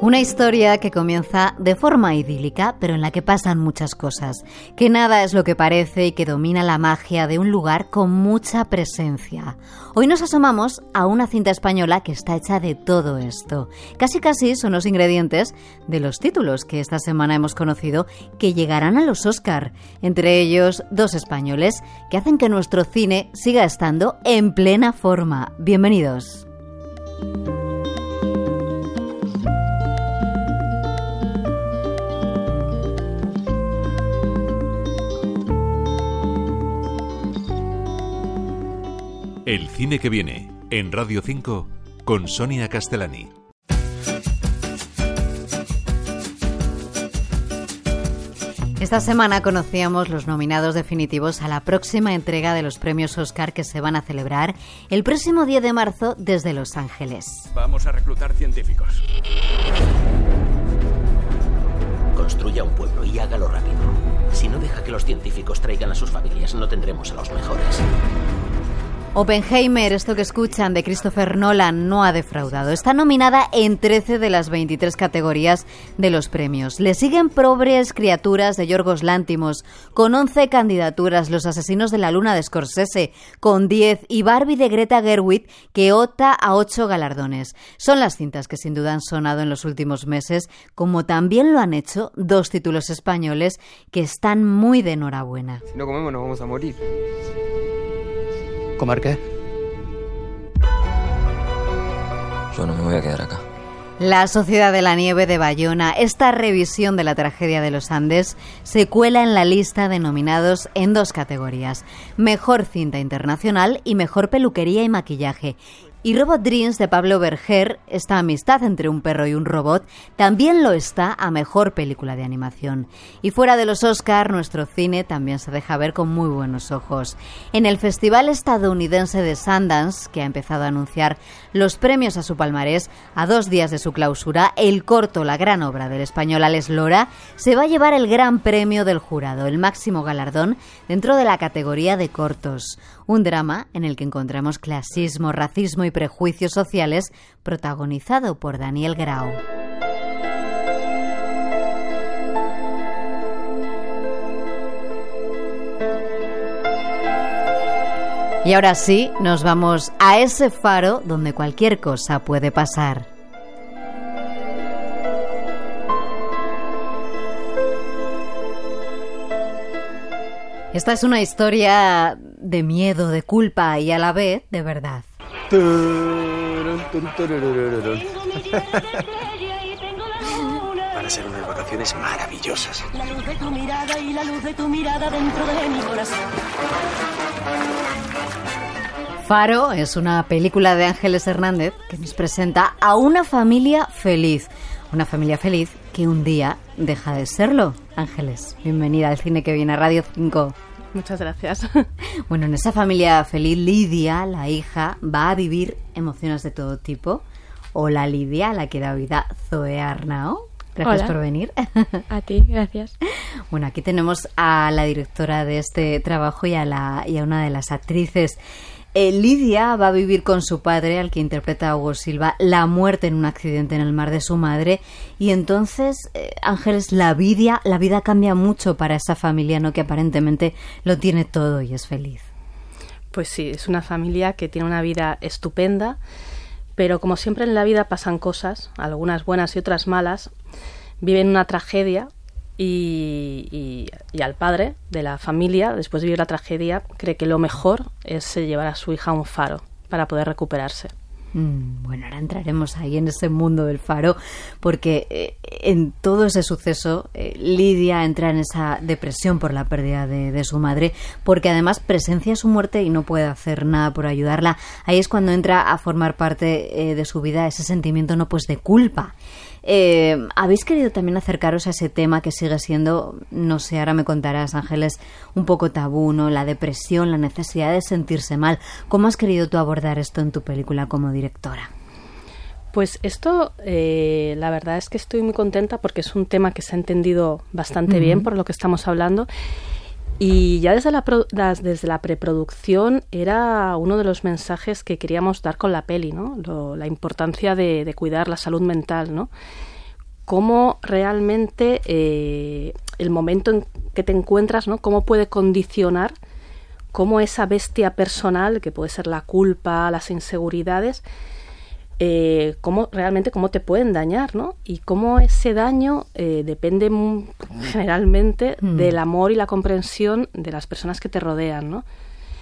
Una historia que comienza de forma idílica, pero en la que pasan muchas cosas, que nada es lo que parece y que domina la magia de un lugar con mucha presencia. Hoy nos asomamos a una cinta española que está hecha de todo esto. Casi casi son los ingredientes de los títulos que esta semana hemos conocido que llegarán a los Oscar, entre ellos dos españoles que hacen que nuestro cine siga estando en plena forma. Bienvenidos. El cine que viene en Radio 5 con Sonia Castellani. Esta semana conocíamos los nominados definitivos a la próxima entrega de los premios Oscar que se van a celebrar el próximo 10 de marzo desde Los Ángeles. Vamos a reclutar científicos. Construya un pueblo y hágalo rápido. Si no deja que los científicos traigan a sus familias, no tendremos a los mejores. Oppenheimer, esto que escuchan de Christopher Nolan, no ha defraudado. Está nominada en 13 de las 23 categorías de los premios. Le siguen Pobres Criaturas de Yorgos Lántimos, con 11 candidaturas, Los Asesinos de la Luna de Scorsese, con 10, y Barbie de Greta Gerwig, que ota a 8 galardones. Son las cintas que sin duda han sonado en los últimos meses, como también lo han hecho dos títulos españoles que están muy de enhorabuena. Si no comemos nos vamos a morir. ¿Comer qué? Yo no me voy a quedar acá. La Sociedad de la Nieve de Bayona, esta revisión de la tragedia de los Andes, se cuela en la lista de nominados en dos categorías, Mejor Cinta Internacional y Mejor Peluquería y Maquillaje. Y Robot Dreams de Pablo Berger, esta amistad entre un perro y un robot, también lo está a mejor película de animación. Y fuera de los Oscar, nuestro cine también se deja ver con muy buenos ojos. En el Festival Estadounidense de Sundance, que ha empezado a anunciar los premios a su palmarés, a dos días de su clausura, el corto La gran obra del español Alex Lora se va a llevar el gran premio del jurado, el máximo galardón dentro de la categoría de cortos. Un drama en el que encontramos clasismo, racismo y prejuicios sociales, protagonizado por Daniel Grau. Y ahora sí, nos vamos a ese faro donde cualquier cosa puede pasar. Esta es una historia de miedo, de culpa y a la vez de verdad. Van a ser unas vacaciones maravillosas. La luz de tu mirada y la luz de tu mirada dentro de mi corazón. Faro es una película de Ángeles Hernández que nos presenta a una familia feliz. Una familia feliz que un día deja de serlo. Ángeles, bienvenida al cine que viene a Radio 5. Muchas gracias. Bueno, en esa familia feliz, Lidia, la hija, va a vivir emociones de todo tipo. Hola Lidia, la que da vida Zoe Arnao. Gracias Hola. por venir. A ti, gracias. Bueno, aquí tenemos a la directora de este trabajo y a, la, y a una de las actrices. Eh, Lidia va a vivir con su padre, al que interpreta Hugo Silva, la muerte en un accidente en el mar de su madre. Y entonces, eh, Ángeles, la vida, la vida cambia mucho para esa familia, ¿no? Que aparentemente lo tiene todo y es feliz. Pues sí, es una familia que tiene una vida estupenda, pero como siempre en la vida pasan cosas, algunas buenas y otras malas, viven una tragedia y, al padre de la familia, después de vivir la tragedia, cree que lo mejor es eh, llevar a su hija a un faro para poder recuperarse. Mm, bueno, ahora entraremos ahí en ese mundo del faro, porque eh, en todo ese suceso eh, Lidia entra en esa depresión por la pérdida de, su madre, porque además presencia su muerte y no puede hacer nada por ayudarla. Ahí es cuando entra a formar parte de su vida ese sentimiento no pues de culpa. ¿Habéis querido también acercaros a ese tema que sigue siendo, no sé, ahora me contarás, Ángeles, un poco tabú, ¿no? La depresión, la necesidad de sentirse mal. ¿Cómo has querido tú abordar esto en tu película como directora? Pues esto, eh, la verdad es que estoy muy contenta porque es un tema que se ha entendido bastante bien por lo que estamos hablando. Y ya desde la, desde la preproducción era uno de los mensajes que queríamos dar con la peli, ¿no? la importancia de, cuidar la salud mental, ¿no? Cómo realmente eh, el momento en que te encuentras, ¿no? Cómo puede condicionar cómo esa bestia personal, que puede ser la culpa, las inseguridades, eh, cómo realmente cómo te pueden dañar, ¿no? Y cómo ese daño eh, depende generalmente mm. del amor y la comprensión de las personas que te rodean, ¿no?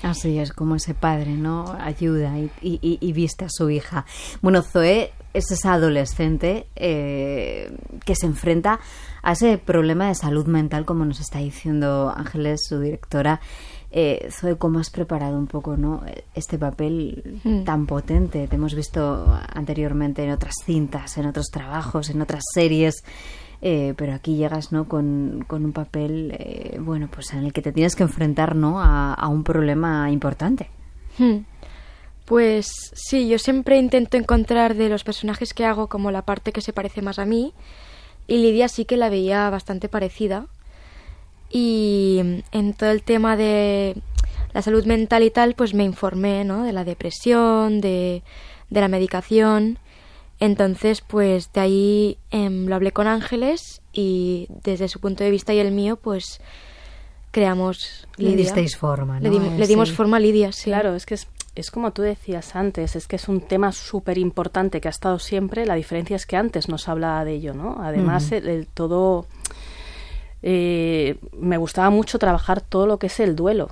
Así es, como ese padre, ¿no? Ayuda y, viste a su hija. Bueno, Zoe es esa adolescente eh, que se enfrenta a ese problema de salud mental, como nos está diciendo Ángeles, su directora. Eh, Zoe, ¿cómo has preparado un poco ¿no? este papel mm. tan potente? Te hemos visto anteriormente en otras cintas, en otros trabajos, en otras series. Eh, pero aquí llegas ¿no? con, un papel eh, bueno pues en el que te tienes que enfrentar ¿no? a, un problema importante hmm. pues sí yo siempre intento encontrar de los personajes que hago como la parte que se parece más a mí y Lidia sí que la veía bastante parecida y en todo el tema de la salud mental y tal, pues me informé, ¿no? De la depresión, de, de la medicación. Entonces, pues de ahí em, lo hablé con Ángeles y desde su punto de vista y el mío, pues creamos Lidia. Le disteis forma, ¿no? Le, dimos forma a Lidia, sí. Claro, es que es, es como tú decías antes, es que es un tema súper importante que ha estado siempre. La diferencia es que antes nos hablaba de ello, ¿no? Además, el, todo eh, me gustaba mucho trabajar todo lo que es el duelo,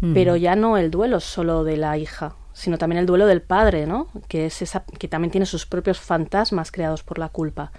mm. pero ya no el duelo solo de la hija, sino también el duelo del padre, ¿no? Que es esa, que también tiene sus propios fantasmas creados por la culpa,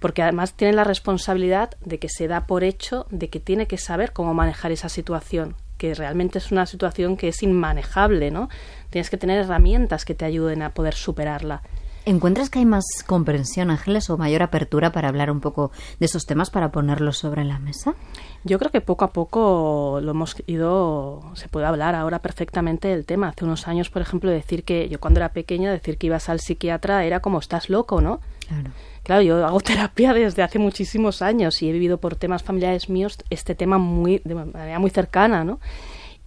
porque además tiene la responsabilidad de que se da por hecho de que tiene que saber cómo manejar esa situación, que realmente es una situación que es inmanejable, ¿no? Tienes que tener herramientas que te ayuden a poder superarla. ¿Encuentras que hay más comprensión, Ángeles, o mayor apertura para hablar un poco de esos temas, para ponerlos sobre la mesa? Yo creo que poco a poco lo hemos ido, se puede hablar ahora perfectamente del tema. Hace unos años, por ejemplo, decir que yo cuando era pequeña, decir que ibas al psiquiatra era como estás loco, ¿no? Claro. Claro, yo hago terapia desde hace muchísimos años y he vivido por temas familiares míos este tema muy, de manera muy cercana, ¿no?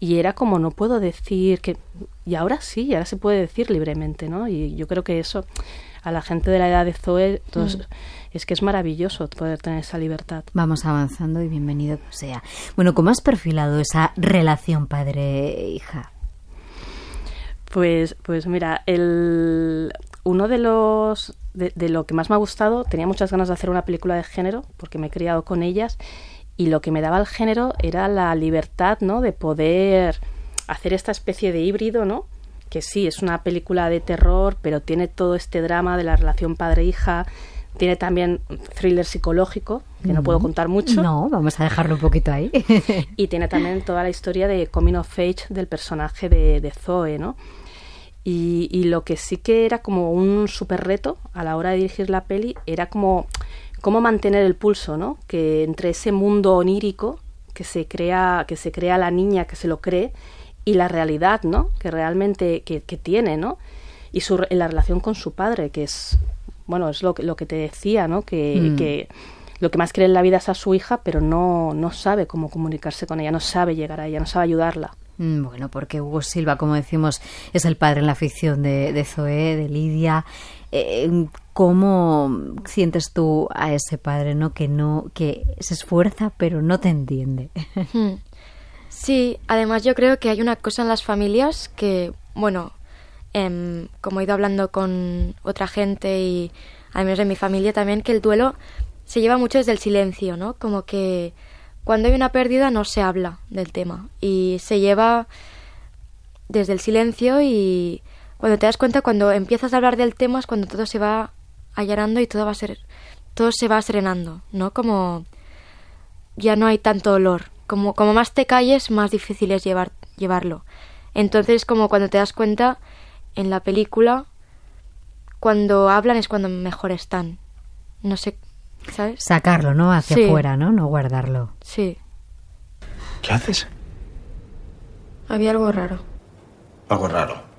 Y era como no puedo decir que y ahora sí, ahora se puede decir libremente, ¿no? Y yo creo que eso a la gente de la edad de Zoe mm. es que es maravilloso poder tener esa libertad. Vamos avanzando y bienvenido sea. Bueno, ¿cómo has perfilado esa relación padre-hija? Pues, pues mira, el, uno de los de, de, lo que más me ha gustado, tenía muchas ganas de hacer una película de género porque me he criado con ellas y lo que me daba el género era la libertad, ¿no? De poder hacer esta especie de híbrido, ¿no? Que sí, es una película de terror, pero tiene todo este drama de la relación padre-hija, tiene también thriller psicológico, que no puedo contar mucho. No, vamos a dejarlo un poquito ahí. y tiene también toda la historia de coming of age del personaje de, de Zoe, ¿no? Y, y, lo que sí que era como un super reto a la hora de dirigir la peli era como cómo mantener el pulso, ¿no? Que entre ese mundo onírico que se crea, que se crea la niña, que se lo cree, y la realidad, ¿no? Que realmente que, tiene, ¿no? Y su, la relación con su padre, que es, bueno, es lo, lo que te decía, ¿no? Que, mm. que lo que más quiere en la vida es a su hija, pero no, no sabe cómo comunicarse con ella, no sabe llegar a ella, no sabe ayudarla. Mm, bueno, porque Hugo Silva, como decimos, es el padre en la ficción de, de Zoé, de Lidia. Eh, ¿Cómo sientes tú a ese padre, no que no que se esfuerza pero no te entiende? Hmm. Sí, además yo creo que hay una cosa en las familias que, bueno, em, como he ido hablando con otra gente y al menos en mi familia también, que el duelo se lleva mucho desde el silencio, ¿no? Como que cuando hay una pérdida no se habla del tema y se lleva desde el silencio y cuando te das cuenta, cuando empiezas a hablar del tema es cuando todo se va allanando y todo va a ser, todo se va serenando, ¿no? Como ya no hay tanto olor. Como, como más te calles, más difícil es llevar, llevarlo. Entonces, como cuando te das cuenta, en la película, cuando hablan es cuando mejor están. No sé, ¿sabes? Sacarlo, ¿no? Hacia Sí. afuera, ¿no? No guardarlo. Sí. ¿Qué haces? Había algo raro. Algo raro.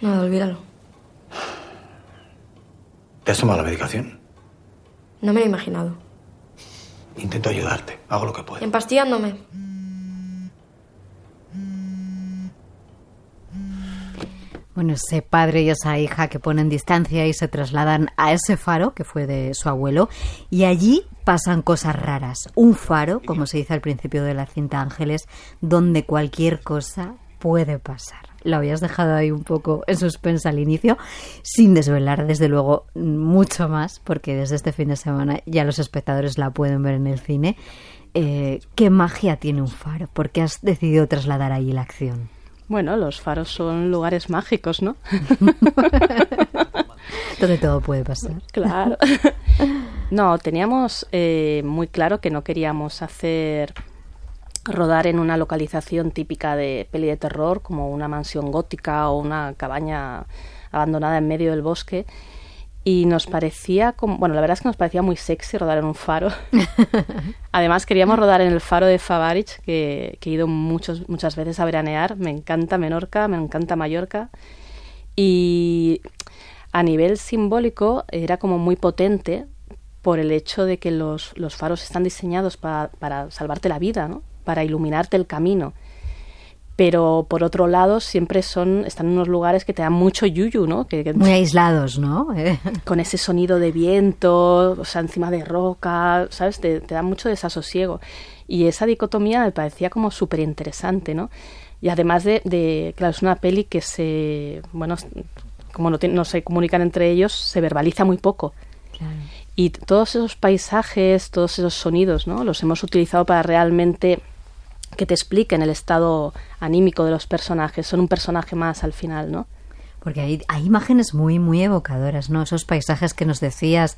Nada, olvídalo. ¿Te has tomado la medicación? No me lo he imaginado. Intento ayudarte. Hago lo que puedo. Empastillándome. Bueno, ese padre y esa hija que ponen distancia y se trasladan a ese faro que fue de su abuelo y allí pasan cosas raras. Un faro, como se dice al principio de la cinta Ángeles, donde cualquier cosa puede pasar. Lo habías dejado ahí un poco en suspensa al inicio, sin desvelar desde luego mucho más, porque desde este fin de semana ya los espectadores la pueden ver en el cine. Eh, ¿Qué magia tiene un faro? ¿Por qué has decidido trasladar ahí la acción? Bueno, los faros son lugares mágicos, ¿no? Donde todo puede pasar. Claro. No, teníamos eh, muy claro que no queríamos hacer rodar en una localización típica de peli de terror, como una mansión gótica o una cabaña abandonada en medio del bosque. Y nos parecía como, bueno, la verdad es que nos parecía muy sexy rodar en un faro. Además queríamos rodar en el faro de Favarich, que, que he ido muchos, muchas veces a veranear. Me encanta Menorca, me encanta Mallorca. Y a nivel simbólico era como muy potente por el hecho de que los, los faros están diseñados pa- para salvarte la vida, ¿no? Para iluminarte el camino. Pero por otro lado, siempre son, están en unos lugares que te dan mucho yuyu, ¿no? Que, que- Muy aislados, ¿no? Eh, con ese sonido de viento, o sea, encima de roca, ¿sabes? Te, te da mucho desasosiego. Y esa dicotomía me parecía como súper interesante, ¿no? Y además de, de, claro, es una peli que se, bueno, como no, tiene- no se comunican entre ellos, se verbaliza muy poco. claro. Y todos esos paisajes, todos esos sonidos, ¿no? Los hemos utilizado para realmente que te expliquen el estado anímico de los personajes. Son un personaje más al final, ¿no? Porque hay, hay imágenes muy, muy evocadoras, ¿no? Esos paisajes que nos decías,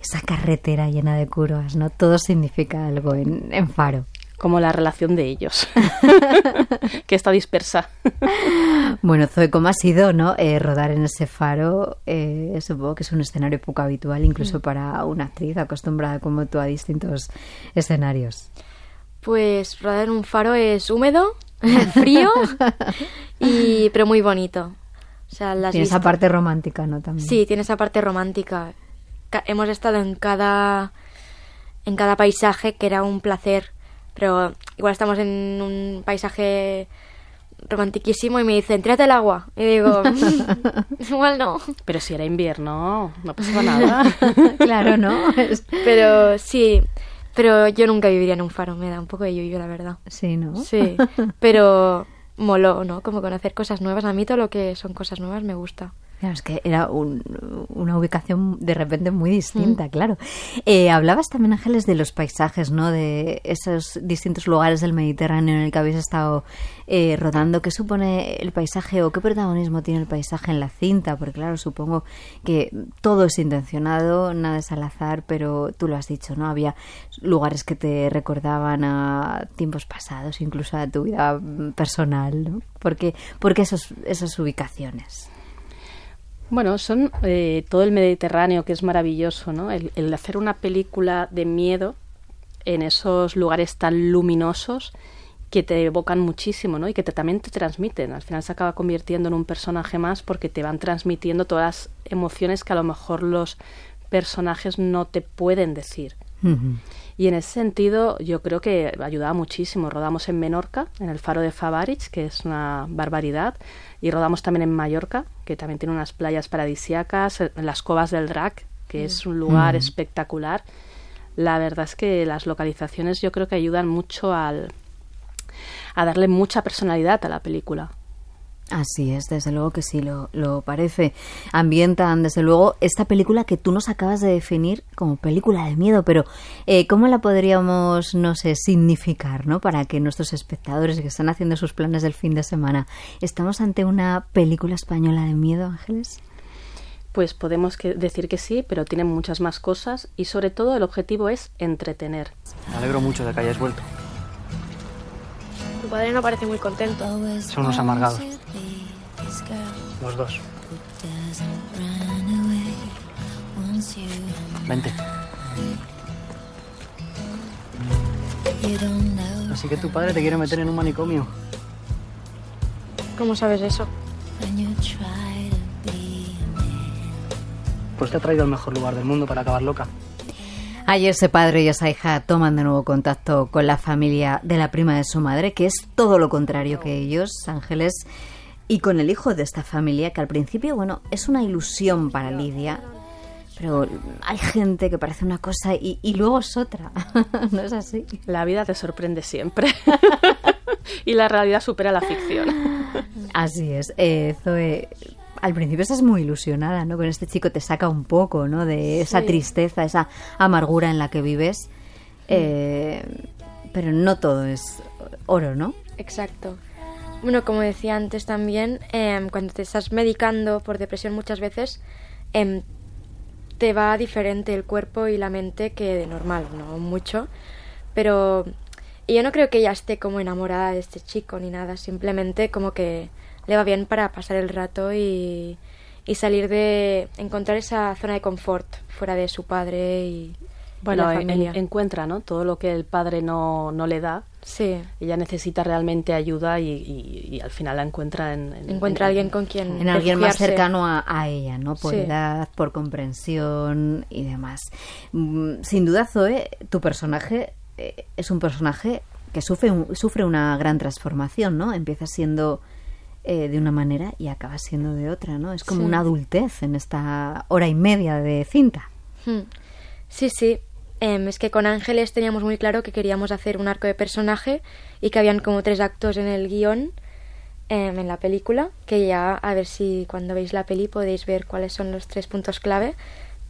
esa carretera llena de curvas, ¿no? Todo significa algo en, en Faro. Como la relación de ellos, que está dispersa. Bueno, Zoe, ¿cómo ha sido, no? Eh, rodar en ese faro, eh, supongo que es un escenario poco habitual, incluso para una actriz acostumbrada como tú a distintos escenarios. Pues rodar en un faro es húmedo, frío, y, pero muy bonito. O sea, las Tiene esa parte romántica, ¿no? También. Sí, tiene esa parte romántica. Ca- hemos estado en cada en cada paisaje que era un placer, pero igual estamos en un paisaje romantiquísimo y me dicen, tírate al agua. Y digo, "Mm, igual no. Pero si era invierno, no pasaba nada. claro, ¿no? Pero sí, pero yo nunca viviría en un faro, me da un poco de yuyu, la verdad. Sí, ¿no? Sí, pero moló, ¿no? Como conocer cosas nuevas. A mí todo lo que son cosas nuevas me gusta. Claro, es que era un- una ubicación de repente muy distinta, claro. Eh, hablabas también, Ángeles, de los paisajes, ¿no? De esos distintos lugares del Mediterráneo en el que habéis estado eh, rodando. ¿Qué supone el paisaje o qué protagonismo tiene el paisaje en la cinta? Porque, claro, supongo que todo es intencionado, nada es al azar, pero tú lo has dicho, ¿no? Había lugares que te recordaban a tiempos pasados, incluso a tu vida mm, personal, ¿no? ¿Por qué, por qué esos, esas ubicaciones? Bueno, son eh, todo el Mediterráneo, que es maravilloso, ¿no? El, hacer una película de miedo en esos lugares tan luminosos que te evocan muchísimo, ¿no? Y que también te transmiten. Al final se acaba convirtiendo en un personaje más porque te van transmitiendo todas las emociones que a lo mejor los personajes no te pueden decir. Y en ese sentido, yo creo que ayudaba muchísimo. Rodamos en Menorca, en el faro de Favarich, que es una barbaridad, y rodamos también en Mallorca, que también tiene unas playas paradisíacas, en las Covas del Drac, que es un lugar Mm. espectacular. La verdad es que las localizaciones yo creo que ayudan mucho al, a darle mucha personalidad a la película. Así es, desde luego que sí, lo, lo parece. Ambientan, desde luego, esta película que tú nos acabas de definir como película de miedo, pero eh, ¿cómo la podríamos, no sé, significar, ¿no? Para que nuestros espectadores que están haciendo sus planes del fin de semana, ¿estamos ante una película española de miedo, Ángeles? Pues podemos que decir que sí, pero tiene muchas más cosas y sobre todo el objetivo es entretener. Me alegro mucho de que hayáis vuelto. Tu padre no parece muy contento. Son unos amargados. Los dos. Vente. Así que tu padre te quiere meter en un manicomio. ¿Cómo sabes eso? Pues te ha traído al mejor lugar del mundo para acabar loca. Ahí ese padre y esa hija toman de nuevo contacto con la familia de la prima de su madre, que es todo lo contrario que ellos, Ángeles, y con el hijo de esta familia, que al principio, bueno, es una ilusión para Lidia, pero hay gente que parece una cosa y, y luego es otra. ¿No es así? La vida te sorprende siempre. y la realidad supera la ficción. Así es. Eh, Zoe, al principio estás muy ilusionada, ¿no? Con este chico te saca un poco, ¿no? De esa Sí. tristeza, esa amargura en la que vives. Eh, pero no todo es oro, ¿no? Exacto. Bueno, como decía antes también, em, cuando te estás medicando por depresión muchas veces, em, te va diferente el cuerpo y la mente que de normal, no mucho. Pero yo no creo que ella esté como enamorada de este chico ni nada, simplemente como que le va bien para pasar el rato y, y salir de... encontrar esa zona de confort fuera de su padre y Bueno, la en- familia. encuentra, ¿no? Todo lo que el padre no, no le da. Sí. Ella necesita realmente ayuda y, y- y al final la encuentra en... en- Encuentra alguien con quien En alguien más cercano a, a ella, ¿no? Por Sí. edad, por comprensión y demás. Mm, Sin duda, Zoe, tu personaje eh, es un personaje que sufre, un- sufre una gran transformación, ¿no? Empieza siendo eh, de una manera y acaba siendo de otra, ¿no? Es como Sí. una adultez en esta hora y media de cinta. Hmm. Sí, sí. Em, es que con Ángeles teníamos muy claro que queríamos hacer un arco de personaje y que habían como tres actos en el guion, em, en la película, que ya a ver si cuando veis la peli podéis ver cuáles son los tres puntos clave,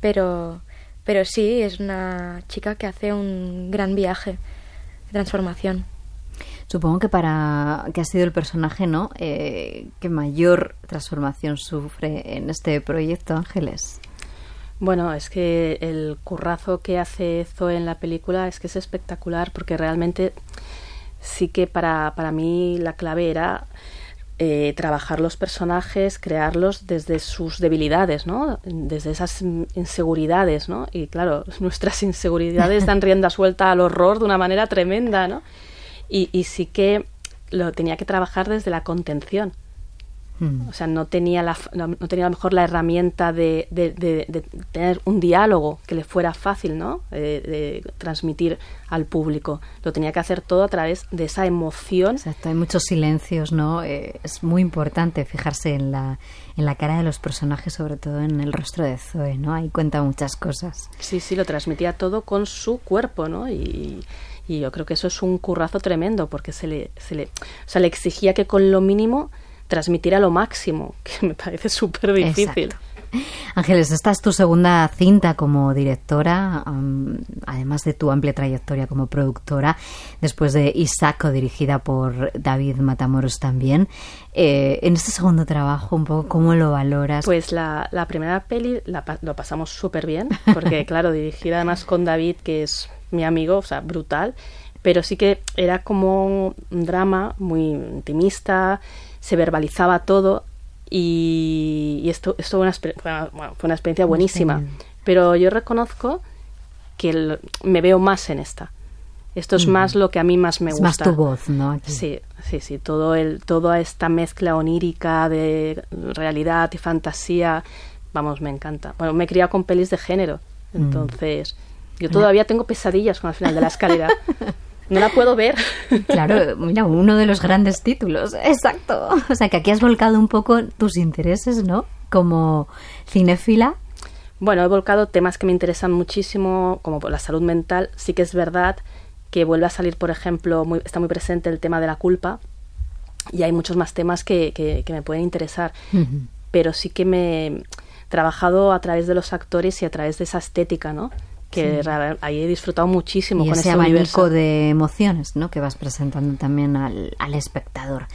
pero, pero sí, es una chica que hace un gran viaje de transformación. Supongo que para que ha sido el personaje, ¿no? Eh, que mayor transformación sufre en este proyecto, Ángeles. Bueno, es que el currazo que hace Zoe en la película es que es espectacular porque realmente sí que para, para mí la clave era eh, trabajar los personajes, crearlos desde sus debilidades, ¿no? Desde esas inseguridades, ¿no? Y claro, nuestras inseguridades dan rienda suelta al horror de una manera tremenda, ¿no? Y, y sí que lo tenía que trabajar desde la contención. Mm. O sea, no tenía, la, no, tenía a lo mejor la herramienta de, de- de- de tener un diálogo que le fuera fácil, ¿no? De transmitir al público. Lo tenía que hacer todo a través de esa emoción. Exacto, hay muchos silencios, ¿no? Eh, es muy importante fijarse en la, en la cara de los personajes, sobre todo en el rostro de Zoe, ¿no? Ahí cuenta muchas cosas. Sí, sí, lo transmitía todo con su cuerpo, ¿no? Y, y yo creo que eso es un currazo tremendo porque se le, se le, o sea, le exigía que con lo mínimo transmitiera lo máximo, que me parece súper difícil. Ángeles, esta es tu segunda cinta como directora, además de tu amplia trayectoria como productora, después de Isaco, dirigida por David Matamoros también. Eh, en este segundo trabajo, un poco, ¿cómo lo valoras? Pues la, la primera peli la lo pasamos súper bien, porque claro, dirigida además con David, que es mi amigo, o sea, brutal, pero sí que era como un drama muy intimista, se verbalizaba todo y, y esto, esto fue, una, bueno, fue experiencia buenísima. Pero yo reconozco que el- me veo más en esta. Esto es Mm. más lo que a mí más me es gusta. más tu voz, ¿no? Aquí. Sí, sí, sí, todo el, toda esta mezcla onírica de realidad y fantasía, vamos, me encanta. Bueno, me he criado con pelis de género, Mm. entonces yo todavía tengo pesadillas con el final de la escalera. No la puedo ver. Claro, mira, uno de los grandes títulos. Exacto. O sea, que aquí has volcado un poco tus intereses, ¿no? Como cinéfila. Bueno, he volcado temas que me interesan muchísimo, como la salud mental. Sí que es verdad que vuelve a salir, por ejemplo, muy, está muy presente el tema de la culpa. y hay muchos más temas que, que, me pueden interesar. Pero sí que me he trabajado a través de los actores y a través de esa estética, ¿no? Que ahí he disfrutado muchísimo y con ese este abanico de emociones ¿no? que vas presentando también al, al espectador.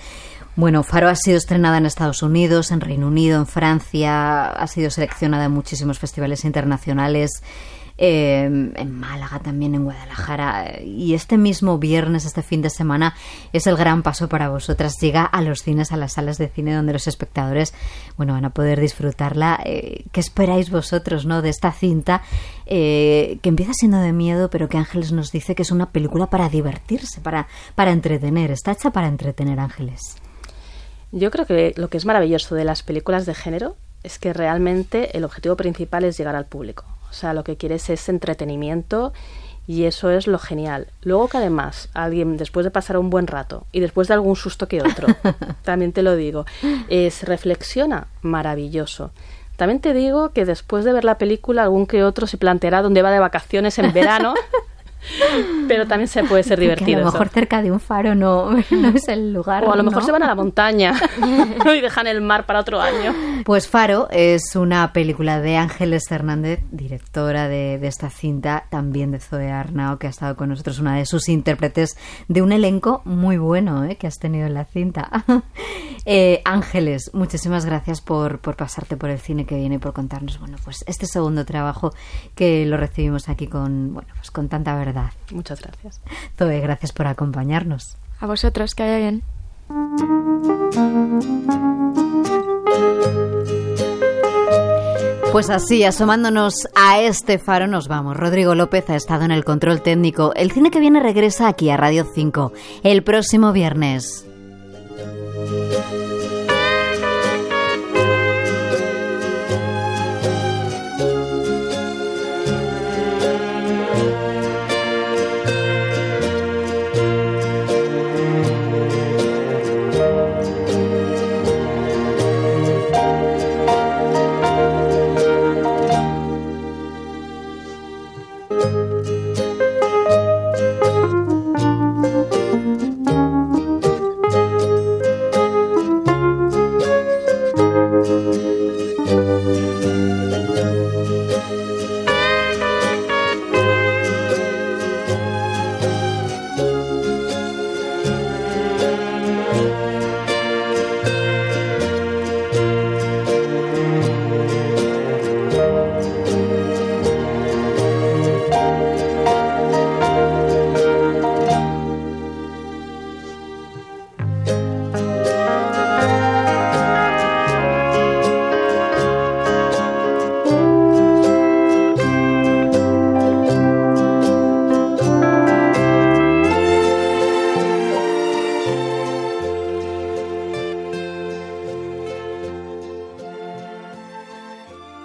Bueno, Faro ha sido estrenada en Estados Unidos, en Reino Unido, en Francia, ha sido seleccionada en muchísimos festivales internacionales. Eh, en Málaga, también en Guadalajara. Y este mismo viernes, este fin de semana, es el gran paso para vosotras. Llega a los cines, a las salas de cine donde los espectadores bueno, van a poder disfrutarla. Eh, ¿Qué esperáis vosotros no de esta cinta eh, que empieza siendo de miedo, pero que Ángeles nos dice que es una película para divertirse, para, para entretener? Está hecha para entretener, Ángeles. Yo creo que lo que es maravilloso de las películas de género es que realmente el objetivo principal es llegar al público. O sea, lo que quieres es entretenimiento y eso es lo genial. Luego que además alguien, después de pasar un buen rato y después de algún susto que otro, también te lo digo, se reflexiona, maravilloso. También te digo que después de ver la película, algún que otro se planteará dónde va de vacaciones en verano Pero también se puede ser divertido. a lo mejor cerca de un faro no, no, es el lugar. O a lo mejor se van a la montaña y dejan el mar para otro año. Pues Faro es una película de Ángeles Hernández, directora de, de, esta cinta, también de Zoe Arnao, que ha estado con nosotros, una de sus intérpretes de un elenco muy bueno ¿eh? que has tenido en la cinta. eh, Ángeles, muchísimas gracias por, por pasarte por el cine que viene y por contarnos bueno, pues este segundo trabajo que lo recibimos aquí con, bueno, pues con tanta verdad Muchas gracias. Zoe, gracias por acompañarnos. A vosotros, que vaya bien. Pues así, asomándonos a este faro, nos vamos. Rodrigo López ha estado en el control técnico. El cine que viene regresa aquí a Radio 5 el próximo viernes.